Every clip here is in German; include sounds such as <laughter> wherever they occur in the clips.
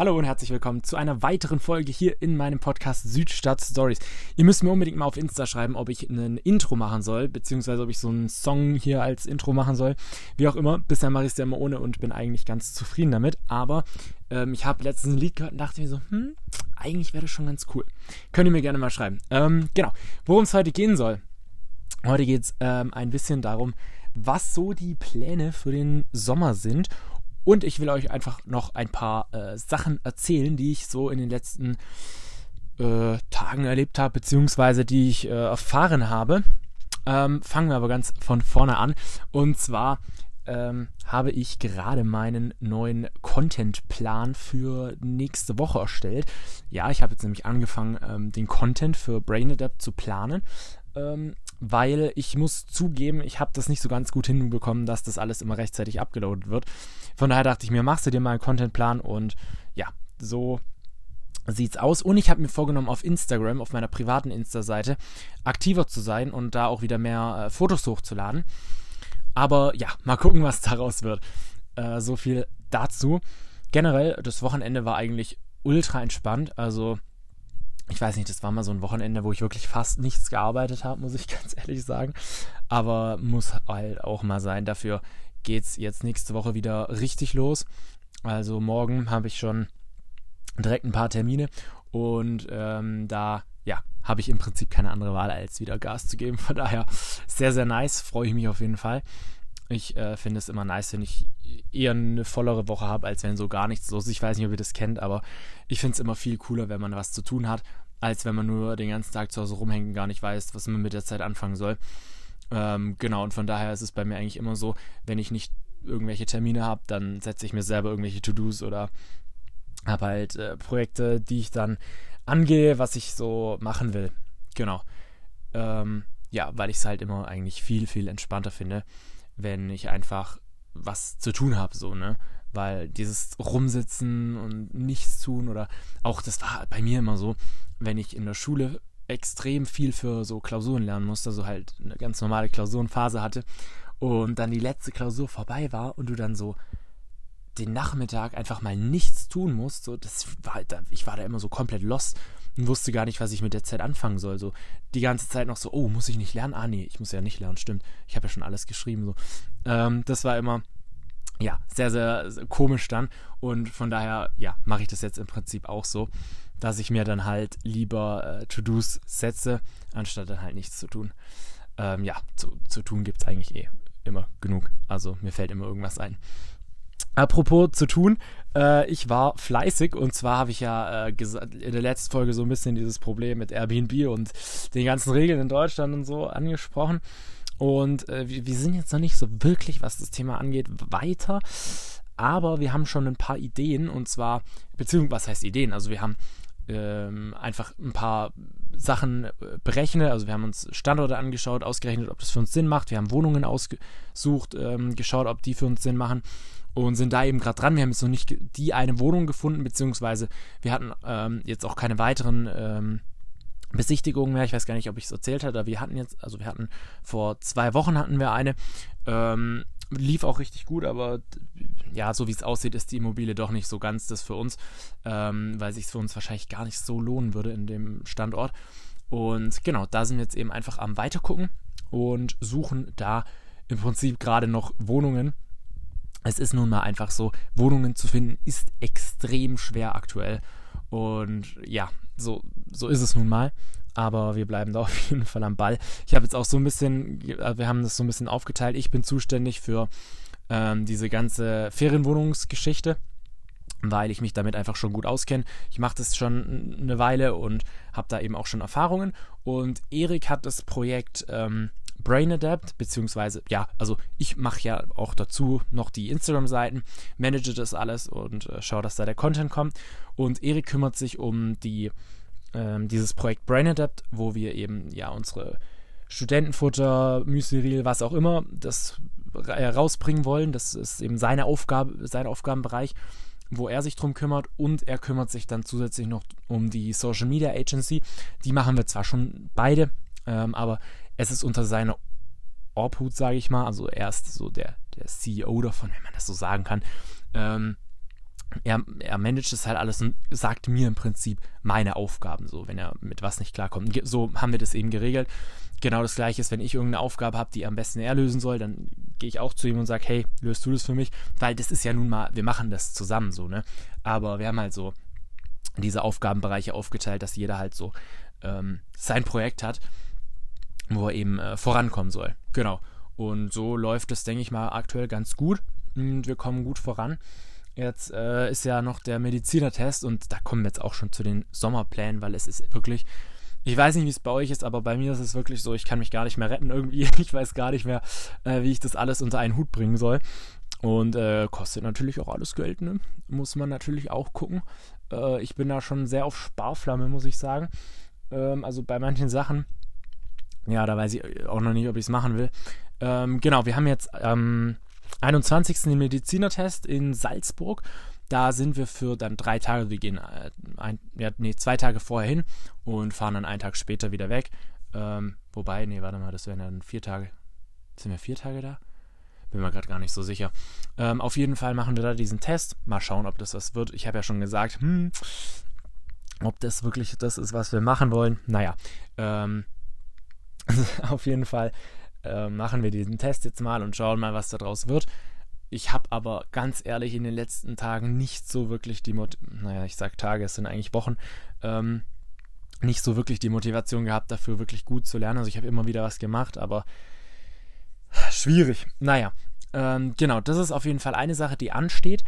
Hallo und herzlich willkommen zu einer weiteren Folge hier in meinem Podcast Südstadt Stories. Ihr müsst mir unbedingt mal auf Insta schreiben, ob ich ein Intro machen soll, beziehungsweise ob ich so einen Song hier als Intro machen soll. Wie auch immer, bisher mache ich es ja immer ohne und bin eigentlich ganz zufrieden damit. Aber ähm, ich habe letztens ein Lied gehört und dachte mir so, hm, eigentlich wäre das schon ganz cool. Könnt ihr mir gerne mal schreiben. Ähm, genau, worum es heute gehen soll. Heute geht es ähm, ein bisschen darum, was so die Pläne für den Sommer sind und ich will euch einfach noch ein paar äh, Sachen erzählen, die ich so in den letzten äh, Tagen erlebt habe, beziehungsweise die ich äh, erfahren habe. Ähm, fangen wir aber ganz von vorne an. Und zwar ähm, habe ich gerade meinen neuen Contentplan für nächste Woche erstellt. Ja, ich habe jetzt nämlich angefangen, ähm, den Content für Brain Adapt zu planen. Weil ich muss zugeben, ich habe das nicht so ganz gut hinbekommen, dass das alles immer rechtzeitig abgeloadet wird. Von daher dachte ich mir, machst du dir mal einen Contentplan und ja, so sieht's aus. Und ich habe mir vorgenommen, auf Instagram, auf meiner privaten Insta-Seite, aktiver zu sein und da auch wieder mehr äh, Fotos hochzuladen. Aber ja, mal gucken, was daraus wird. Äh, so viel dazu. Generell, das Wochenende war eigentlich ultra entspannt. Also, ich weiß nicht, das war mal so ein Wochenende, wo ich wirklich fast nichts gearbeitet habe, muss ich <laughs> ganz ehrlich sagen. Aber muss halt auch mal sein. Dafür geht es jetzt nächste Woche wieder richtig los. Also morgen habe ich schon direkt ein paar Termine und ähm, da ja, habe ich im Prinzip keine andere Wahl, als wieder Gas zu geben. Von daher sehr, sehr nice, freue ich mich auf jeden Fall. Ich äh, finde es immer nice, wenn ich eher eine vollere Woche habe, als wenn so gar nichts los ist. Ich weiß nicht, ob ihr das kennt, aber ich finde es immer viel cooler, wenn man was zu tun hat, als wenn man nur den ganzen Tag zu Hause rumhängt und gar nicht weiß, was man mit der Zeit anfangen soll. Ähm, genau, und von daher ist es bei mir eigentlich immer so, wenn ich nicht irgendwelche Termine habe, dann setze ich mir selber irgendwelche To-Dos oder habe halt äh, Projekte, die ich dann angehe, was ich so machen will. Genau. Ähm, ja, weil ich es halt immer eigentlich viel, viel entspannter finde, wenn ich einfach was zu tun habe, so, ne? Weil dieses Rumsitzen und nichts tun oder auch, das war bei mir immer so, wenn ich in der Schule extrem viel für so Klausuren lernen musste, so halt eine ganz normale Klausurenphase hatte und dann die letzte Klausur vorbei war und du dann so den Nachmittag einfach mal nichts tun musst, so das war ich war da immer so komplett lost und wusste gar nicht, was ich mit der Zeit anfangen soll, so die ganze Zeit noch so, oh, muss ich nicht lernen? Ah, nee, ich muss ja nicht lernen, stimmt. Ich habe ja schon alles geschrieben so. Ähm, das war immer ja, sehr, sehr, sehr komisch dann. Und von daher, ja, mache ich das jetzt im Prinzip auch so dass ich mir dann halt lieber äh, To-Dos setze, anstatt dann halt nichts zu tun. Ähm, ja, zu, zu tun gibt es eigentlich eh immer genug. Also mir fällt immer irgendwas ein. Apropos zu tun, äh, ich war fleißig und zwar habe ich ja äh, in der letzten Folge so ein bisschen dieses Problem mit Airbnb und den ganzen Regeln in Deutschland und so angesprochen. Und äh, wir, sind jetzt noch nicht so wirklich, was das Thema angeht, weiter. Aber wir haben schon ein paar Ideen und zwar, beziehungsweise was heißt Ideen? Also wir haben ähm, einfach ein paar Sachen äh, berechne. Also wir haben uns Standorte angeschaut, ausgerechnet, ob das für uns Sinn macht. Wir haben Wohnungen ausgesucht, ähm, geschaut, ob die für uns Sinn machen und sind da eben gerade dran. Wir haben jetzt noch nicht die eine Wohnung gefunden, beziehungsweise wir hatten ähm, jetzt auch keine weiteren ähm, Besichtigungen mehr. Ich weiß gar nicht, ob ich es erzählt hatte, aber wir hatten jetzt, also wir hatten vor zwei Wochen hatten wir eine. Ähm, lief auch richtig gut, aber ja, so wie es aussieht, ist die Immobilie doch nicht so ganz das für uns, ähm, weil sich für uns wahrscheinlich gar nicht so lohnen würde in dem Standort. Und genau, da sind wir jetzt eben einfach am Weitergucken und suchen da im Prinzip gerade noch Wohnungen. Es ist nun mal einfach so, Wohnungen zu finden ist extrem schwer aktuell. Und ja, so, so ist es nun mal aber wir bleiben <laughs> da auf jeden Fall am Ball. Ich habe jetzt auch so ein bisschen, äh, wir haben das so ein bisschen aufgeteilt. Ich bin zuständig für ähm, diese ganze Ferienwohnungsgeschichte, weil ich mich damit einfach schon gut auskenne. Ich mache das schon eine Weile und habe da eben auch schon Erfahrungen. Und Erik hat das Projekt ähm, Brain Adapt, beziehungsweise, ja, also ich mache ja auch dazu noch die Instagram-Seiten, manage das alles und äh, schaue, dass da der Content kommt. Und Erik kümmert sich um die ähm, dieses Projekt Brain Adapt, wo wir eben ja unsere Studentenfutter, Müsli, was auch immer, das rausbringen wollen. Das ist eben seine Aufgabe, sein Aufgabenbereich, wo er sich drum kümmert und er kümmert sich dann zusätzlich noch um die Social Media Agency. Die machen wir zwar schon beide, ähm, aber es ist unter seiner Obhut, sage ich mal. Also er ist so der, der CEO davon, wenn man das so sagen kann. Ähm, er, er managt es halt alles und sagt mir im Prinzip meine Aufgaben, so, wenn er mit was nicht klarkommt. So haben wir das eben geregelt. Genau das gleiche ist, wenn ich irgendeine Aufgabe habe, die am besten er lösen soll, dann gehe ich auch zu ihm und sage, hey, löst du das für mich? Weil das ist ja nun mal, wir machen das zusammen so, ne? Aber wir haben halt so diese Aufgabenbereiche aufgeteilt, dass jeder halt so ähm, sein Projekt hat, wo er eben äh, vorankommen soll. Genau. Und so läuft es, denke ich mal, aktuell ganz gut. Und wir kommen gut voran. Jetzt äh, ist ja noch der Medizinertest und da kommen wir jetzt auch schon zu den Sommerplänen, weil es ist wirklich, ich weiß nicht, wie es bei euch ist, aber bei mir ist es wirklich so, ich kann mich gar nicht mehr retten irgendwie. <laughs> Ich weiß gar nicht mehr, äh, wie ich das alles unter einen Hut bringen soll. Und äh, kostet natürlich auch alles Geld, ne? Muss man natürlich auch gucken. Äh, ich bin da schon sehr auf Sparflamme, muss ich sagen. Ähm, also bei manchen Sachen, ja, da weiß ich auch noch nicht, ob ich es machen will. Ähm, genau, wir haben jetzt ähm, 21. den Medizinertest in Salzburg. Da sind wir für dann drei Tage, wir gehen äh, ein, ja, nee, zwei Tage vorher hin und fahren dann einen Tag später wieder weg. Ähm, wobei, nee, warte mal, das wären dann vier Tage. Sind wir vier Tage da? Bin mir gerade gar nicht so sicher. Ähm, auf jeden Fall machen wir da diesen Test. Mal schauen, ob das was wird. Ich habe ja schon gesagt, hm, ob das wirklich das ist, was wir machen wollen. Naja, ähm, <laughs> auf jeden Fall äh, machen wir diesen Test jetzt mal und schauen mal, was daraus wird. Ich habe aber ganz ehrlich in den letzten Tagen nicht so wirklich die Mot naja, ich sag Tage, es sind eigentlich Wochen, ähm, nicht so wirklich die Motivation gehabt, dafür wirklich gut zu lernen. Also ich habe immer wieder was gemacht, aber schwierig. Naja, ähm, genau, das ist auf jeden Fall eine Sache, die ansteht.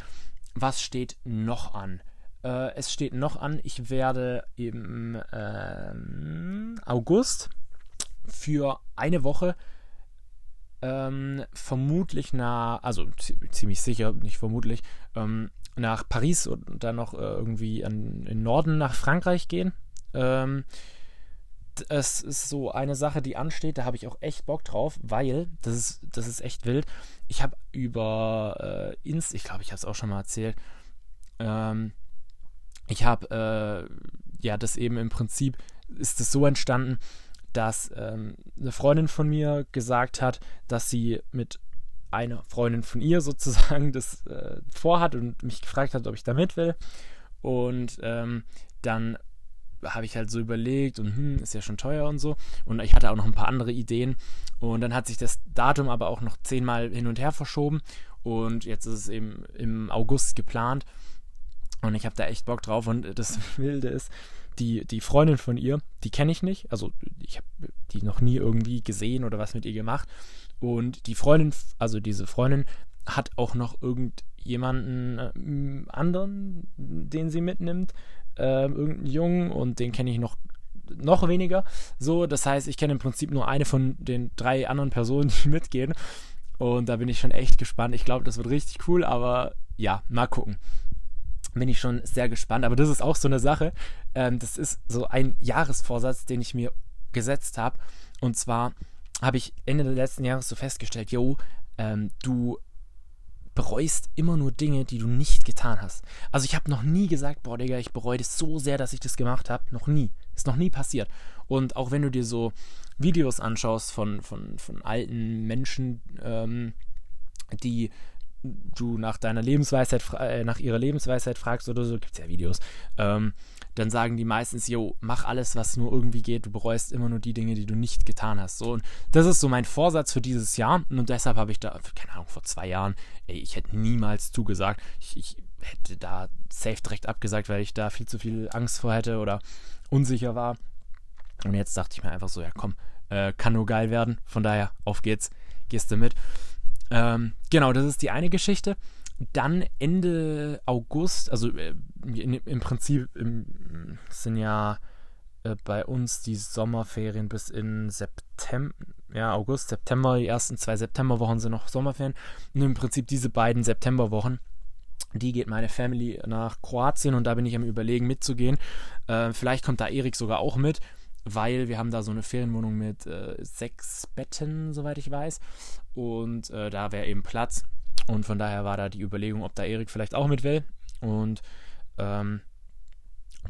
Was steht noch an? Äh, es steht noch an, ich werde im ähm, August für eine Woche ähm, vermutlich nach, also ziemlich sicher, nicht vermutlich, ähm, nach Paris und dann noch äh, irgendwie an, in Norden nach Frankreich gehen. Ähm, es ist so eine Sache, die ansteht, da habe ich auch echt Bock drauf, weil, das ist, das ist echt wild. Ich habe über äh, Inst, ich glaube, ich habe es auch schon mal erzählt, ähm, ich habe äh, ja das eben im Prinzip, ist es so entstanden, dass ähm, eine Freundin von mir gesagt hat, dass sie mit einer Freundin von ihr <laughs> sozusagen das äh, vorhat und mich gefragt hat, ob ich da mit will. Und ähm, dann habe ich halt so überlegt und hm, ist ja schon teuer und so. Und ich hatte auch noch ein paar andere Ideen. Und dann hat sich das Datum aber auch noch zehnmal hin und her verschoben. Und jetzt ist es eben im August geplant. Und ich habe da echt Bock drauf. Und das <laughs> Wilde ist, die, die Freundin von ihr, die kenne ich nicht. Also ich habe die noch nie irgendwie gesehen oder was mit ihr gemacht. Und die Freundin, also diese Freundin, hat auch noch irgendjemanden äh, anderen, den sie mitnimmt. Äh, irgendeinen Jungen und den kenne ich noch noch weniger. So, das heißt, ich kenne im Prinzip nur eine von den drei anderen Personen, <laughs> die mitgehen. Und da bin ich schon echt gespannt. Ich glaube, das wird richtig cool, aber ja, mal gucken bin ich schon sehr gespannt. Aber das ist auch so eine Sache. Ähm, das ist so ein Jahresvorsatz, den ich mir gesetzt habe. Und zwar habe ich Ende des letzten Jahres so festgestellt, yo, ähm, du bereust immer nur Dinge, die du nicht getan hast. Also ich habe noch nie gesagt, boah, Digga, ich bereue das so sehr, dass ich das gemacht habe. Noch nie. Ist noch nie passiert. Und auch wenn du dir so Videos anschaust von, von, von alten Menschen, ähm, die du nach deiner Lebensweisheit, äh, nach ihrer Lebensweisheit fragst oder so, gibt es ja Videos, ähm, dann sagen die meistens, yo, mach alles, was nur irgendwie geht, du bereust immer nur die Dinge, die du nicht getan hast. So, und das ist so mein Vorsatz für dieses Jahr und deshalb habe ich da, keine Ahnung, vor zwei Jahren, ey, ich hätte niemals zugesagt. Ich, ich hätte da safe direkt abgesagt, weil ich da viel zu viel Angst vor hätte oder unsicher war. Und jetzt dachte ich mir einfach so, ja komm, äh, kann nur geil werden, von daher, auf geht's, gehst du mit. Ähm, genau, das ist die eine Geschichte. Dann Ende August, also äh, in, im Prinzip im, sind ja äh, bei uns die Sommerferien bis in September, ja, August, September, die ersten zwei Septemberwochen sind noch Sommerferien. Und im Prinzip diese beiden Septemberwochen, die geht meine Family nach Kroatien und da bin ich am Überlegen mitzugehen. Äh, vielleicht kommt da Erik sogar auch mit weil wir haben da so eine Ferienwohnung mit äh, sechs Betten, soweit ich weiß. Und äh, da wäre eben Platz. Und von daher war da die Überlegung, ob da Erik vielleicht auch mit will. Und ähm,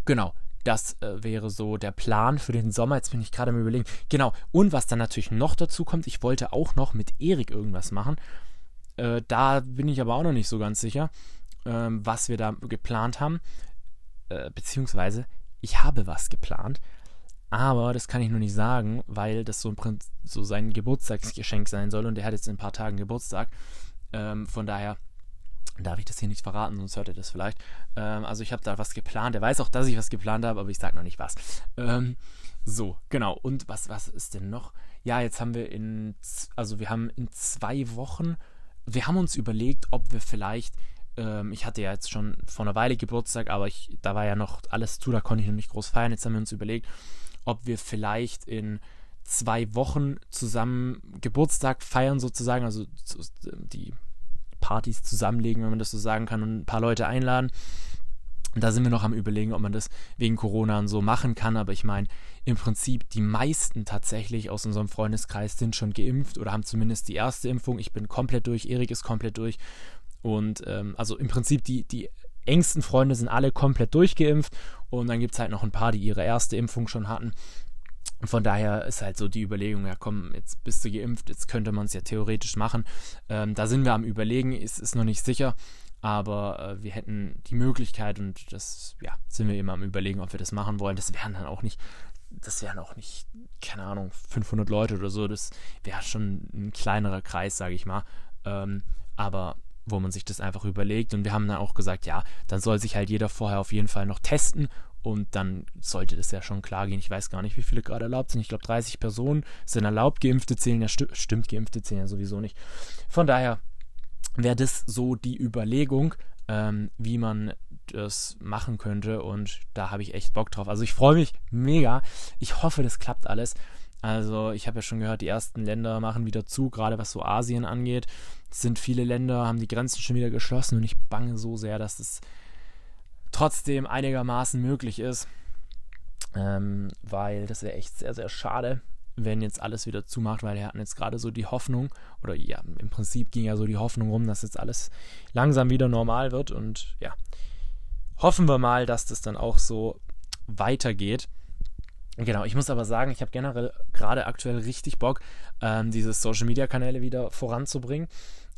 genau, das äh, wäre so der Plan für den Sommer. Jetzt bin ich gerade am Überlegen. Genau, und was dann natürlich noch dazu kommt, ich wollte auch noch mit Erik irgendwas machen. Äh, da bin ich aber auch noch nicht so ganz sicher. ähm, was wir da geplant haben. Äh, beziehungsweise, ich habe was geplant. Aber das kann ich nur nicht sagen, weil das so, im Prinzip so sein Geburtstagsgeschenk sein soll und der hat jetzt in ein paar Tagen Geburtstag. Ähm, von daher darf ich das hier nicht verraten, sonst hört er das vielleicht. Ähm, also ich habe da was geplant. Er weiß auch, dass ich was geplant habe, aber ich sage noch nicht was. Ähm, so, genau. Und was, was ist denn noch? Ja, jetzt haben wir in, also wir haben in zwei Wochen, wir haben uns überlegt, ob wir vielleicht ähm, ich hatte ja jetzt schon vor einer Weile Geburtstag, aber ich, da war ja noch alles zu, da konnte ich noch nicht groß feiern. Jetzt haben wir uns überlegt, ob wir vielleicht in zwei Wochen zusammen Geburtstag feiern sozusagen, also die Partys zusammenlegen, wenn man das so sagen kann, und ein paar Leute einladen. Da sind wir noch am Überlegen, ob man das wegen Corona und so machen kann. Aber ich meine, im Prinzip die meisten tatsächlich aus unserem Freundeskreis sind schon geimpft oder haben zumindest die erste Impfung. Ich bin komplett durch, Erik ist komplett durch. Und ähm, also im Prinzip die, die engsten Freunde sind alle komplett durchgeimpft und dann gibt es halt noch ein paar, die ihre erste Impfung schon hatten. Und von daher ist halt so die Überlegung, ja komm, jetzt bist du geimpft, jetzt könnte man es ja theoretisch machen. Ähm, da sind wir am Überlegen, ist, ist noch nicht sicher, aber äh, wir hätten die Möglichkeit und das, ja, sind wir immer am Überlegen, ob wir das machen wollen. Das wären dann auch nicht, das wären auch nicht, keine Ahnung, 500 Leute oder so, das wäre schon ein kleinerer Kreis, sage ich mal. Ähm, aber wo man sich das einfach überlegt. Und wir haben dann auch gesagt, ja, dann soll sich halt jeder vorher auf jeden Fall noch testen und dann sollte das ja schon klar gehen. Ich weiß gar nicht, wie viele gerade erlaubt sind. Ich glaube, 30 Personen sind erlaubt. Geimpfte zählen ja, sti stimmt, Geimpfte zählen ja sowieso nicht. Von daher wäre das so die Überlegung, ähm, wie man das machen könnte. Und da habe ich echt Bock drauf. Also ich freue mich mega. Ich hoffe, das klappt alles. Also ich habe ja schon gehört, die ersten Länder machen wieder zu, gerade was so Asien angeht. Es sind viele Länder, haben die Grenzen schon wieder geschlossen und ich bange so sehr, dass es trotzdem einigermaßen möglich ist. Ähm, weil das wäre echt sehr, sehr schade, wenn jetzt alles wieder zumacht, weil wir hatten jetzt gerade so die Hoffnung, oder ja, im Prinzip ging ja so die Hoffnung rum, dass jetzt alles langsam wieder normal wird und ja, hoffen wir mal, dass das dann auch so weitergeht. Genau, ich muss aber sagen, ich habe generell gerade aktuell richtig Bock, ähm, diese Social Media Kanäle wieder voranzubringen.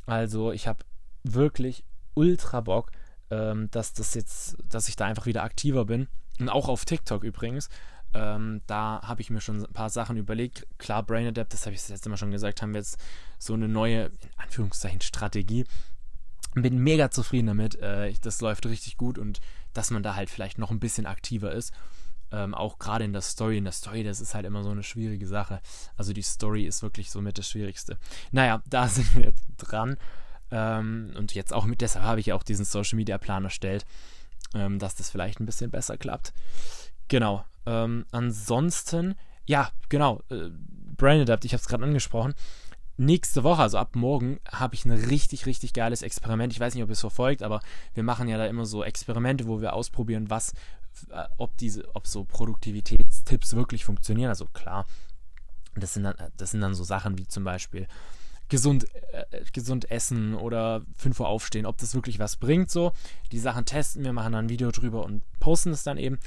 Also ich habe wirklich ultra Bock, ähm, dass das jetzt, dass ich da einfach wieder aktiver bin. Und auch auf TikTok übrigens. Ähm, da habe ich mir schon ein paar Sachen überlegt. Klar, Brain Adapt, das habe ich das letzte Mal schon gesagt, haben wir jetzt so eine neue, in Anführungszeichen, Strategie. Bin mega zufrieden damit. Äh, das läuft richtig gut und dass man da halt vielleicht noch ein bisschen aktiver ist. Ähm, auch gerade in der Story. In der Story, das ist halt immer so eine schwierige Sache. Also die Story ist wirklich somit das Schwierigste. Naja, da <laughs> sind wir dran. Ähm, und jetzt auch mit, deshalb habe ich auch diesen Social Media Plan erstellt, ähm, dass das vielleicht ein bisschen besser klappt. Genau. Ähm, ansonsten, ja, genau. Äh, Brain Adapt, ich habe es gerade angesprochen nächste Woche, also ab morgen, habe ich ein richtig, richtig geiles Experiment. Ich weiß nicht, ob ihr es verfolgt, aber wir machen ja da immer so Experimente, wo wir ausprobieren, was ob diese, ob so Produktivitätstipps wirklich funktionieren. Also klar, das sind dann, das sind dann so Sachen wie zum Beispiel gesund, äh, gesund essen oder 5 Uhr aufstehen, ob das wirklich was bringt. So, die Sachen testen wir, machen dann ein Video drüber und posten es dann eben.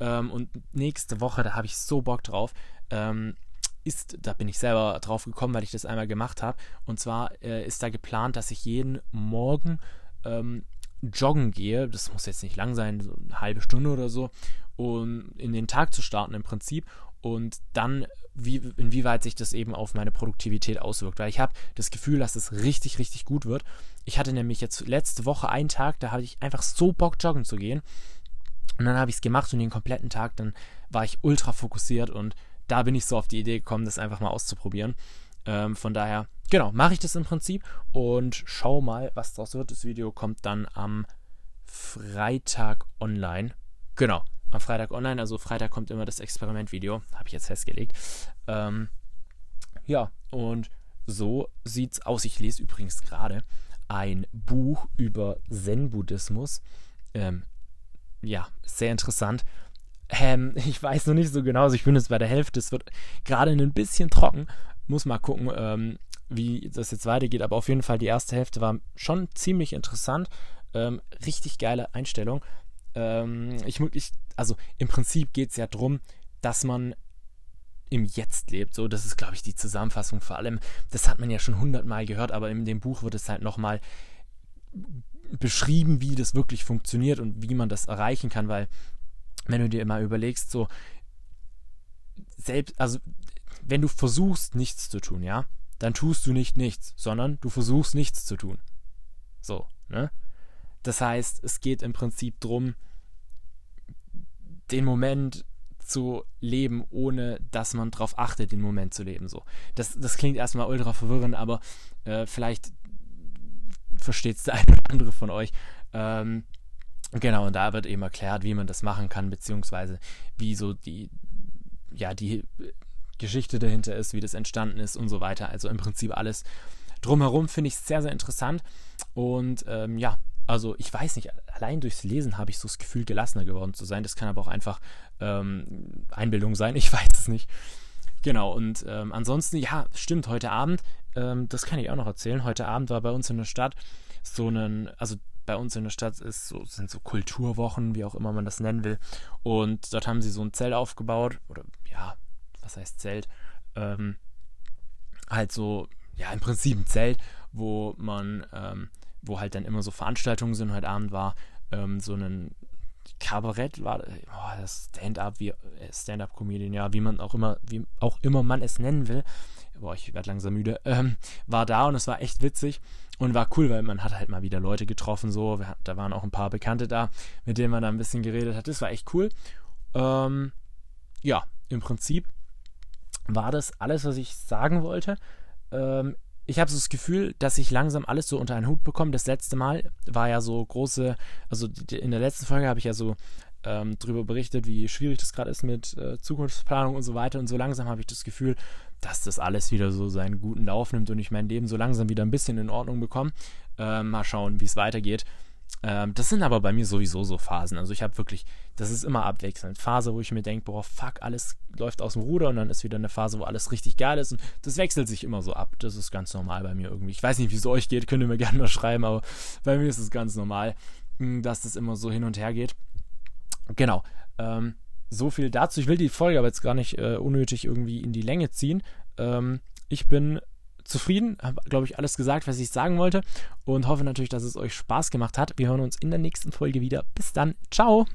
Ähm, und nächste Woche, da habe ich so Bock drauf. Ähm, ist, da bin ich selber drauf gekommen, weil ich das einmal gemacht habe. Und zwar äh, ist da geplant, dass ich jeden Morgen ähm, joggen gehe, das muss jetzt nicht lang sein, so eine halbe Stunde oder so, um in den Tag zu starten im Prinzip und dann, wie, inwieweit sich das eben auf meine Produktivität auswirkt. Weil ich habe das Gefühl, dass es richtig, richtig gut wird. Ich hatte nämlich jetzt letzte Woche einen Tag, da hatte ich einfach so Bock, joggen zu gehen. Und dann habe ich es gemacht und den kompletten Tag, dann war ich ultra fokussiert und da bin ich so auf die Idee gekommen, das einfach mal auszuprobieren. Ähm, von daher, genau, mache ich das im Prinzip und schau mal, was daraus wird. Das Video kommt dann am Freitag online. Genau, am Freitag online. Also Freitag kommt immer das Experimentvideo. Habe ich jetzt festgelegt. Ähm, ja, und so sieht's aus. Ich lese übrigens gerade ein Buch über Zen-Buddhismus. Ähm, ja, sehr interessant. Ähm, <laughs> ich weiß noch nicht so genau, also ich bin jetzt bei der Hälfte. Es wird gerade ein bisschen trocken, muss mal gucken, ähm, wie das jetzt weitergeht. Aber auf jeden Fall, die erste Hälfte war schon ziemlich interessant. Ähm, richtig geile Einstellung. Ähm, ich, ich, also im Prinzip geht es ja darum, dass man im Jetzt lebt. So, das ist, glaube ich, die Zusammenfassung vor allem. Das hat man ja schon hundertmal gehört, aber in dem Buch wird es halt nochmal beschrieben, wie das wirklich funktioniert und wie man das erreichen kann, weil wenn du dir immer überlegst, so selbst, also wenn du versuchst, nichts zu tun, ja, dann tust du nicht nichts, sondern du versuchst nichts zu tun. So, ne? Das heißt, es geht im Prinzip darum, den Moment zu leben, ohne dass man darauf achtet, den Moment zu leben. So. Das, das klingt erstmal ultra verwirrend, aber äh, vielleicht versteht es der eine oder andere von euch. Ähm, genau, und da wird eben erklärt, wie man das machen kann, beziehungsweise wie so die, ja, die Geschichte dahinter ist, wie das entstanden ist und so weiter. Also im Prinzip alles drumherum finde ich sehr, sehr interessant. Und ähm, ja, also ich weiß nicht, allein durchs Lesen habe ich so das Gefühl, gelassener geworden zu sein. Das kann aber auch einfach ähm, Einbildung sein, ich <laughs> weiß es nicht. Genau, und ähm, ansonsten, ja, stimmt, heute Abend, ähm, das kann ich auch noch erzählen. Heute Abend war bei uns in der Stadt so ein, also bei uns in der Stadt ist so, sind so Kulturwochen, wie auch immer man das nennen will. Und dort haben sie so ein Zelt aufgebaut, oder ja, was heißt Zelt? Ähm, halt so, ja, im Prinzip ein Zelt, wo man, ähm, wo halt dann immer so Veranstaltungen sind. Heute Abend war ähm, so ein Kabarett, war oh, das Stand-up, äh, Stand-up-Comedian, ja, wie man auch immer, wie auch immer man es nennen will. Boah, ich werde langsam müde. Ähm, war da und es war echt witzig und war cool, weil man hat halt mal wieder Leute getroffen, so. Wir, da waren auch ein paar Bekannte da, mit denen man da ein bisschen geredet hat. Das war echt cool. Ähm, ja, im Prinzip war das alles, was ich sagen wollte. Ähm, ich habe so das Gefühl, dass ich langsam alles so unter einen Hut bekomme. Das letzte Mal war ja so große, also in der letzten Folge habe ich ja so ähm, darüber berichtet, wie schwierig das gerade ist mit äh, Zukunftsplanung und so weiter. Und so langsam habe ich das Gefühl, dass das alles wieder so seinen guten Lauf nimmt und ich mein Leben so langsam wieder ein bisschen in Ordnung bekomme. Äh, mal schauen, wie es weitergeht. Ähm, das sind aber bei mir sowieso so Phasen. Also ich habe wirklich, das ist immer abwechselnd. Phase, wo ich mir denke, boah, fuck, alles läuft aus dem Ruder und dann ist wieder eine Phase, wo alles richtig geil ist und das wechselt sich immer so ab. Das ist ganz normal bei mir irgendwie. Ich weiß nicht, wie es euch geht, könnt ihr mir <laughs> gerne mal schreiben, aber bei mir ist es ganz normal, hm, dass das immer so hin und her geht. Genau. Ähm, so viel dazu. Ich will die Folge aber jetzt gar nicht äh, unnötig irgendwie in die Länge ziehen. Ähm, ich bin zufrieden, habe, glaube ich, alles gesagt, was ich sagen wollte und hoffe natürlich, dass es euch Spaß gemacht hat. Wir hören uns in der nächsten Folge wieder. Bis dann. Ciao.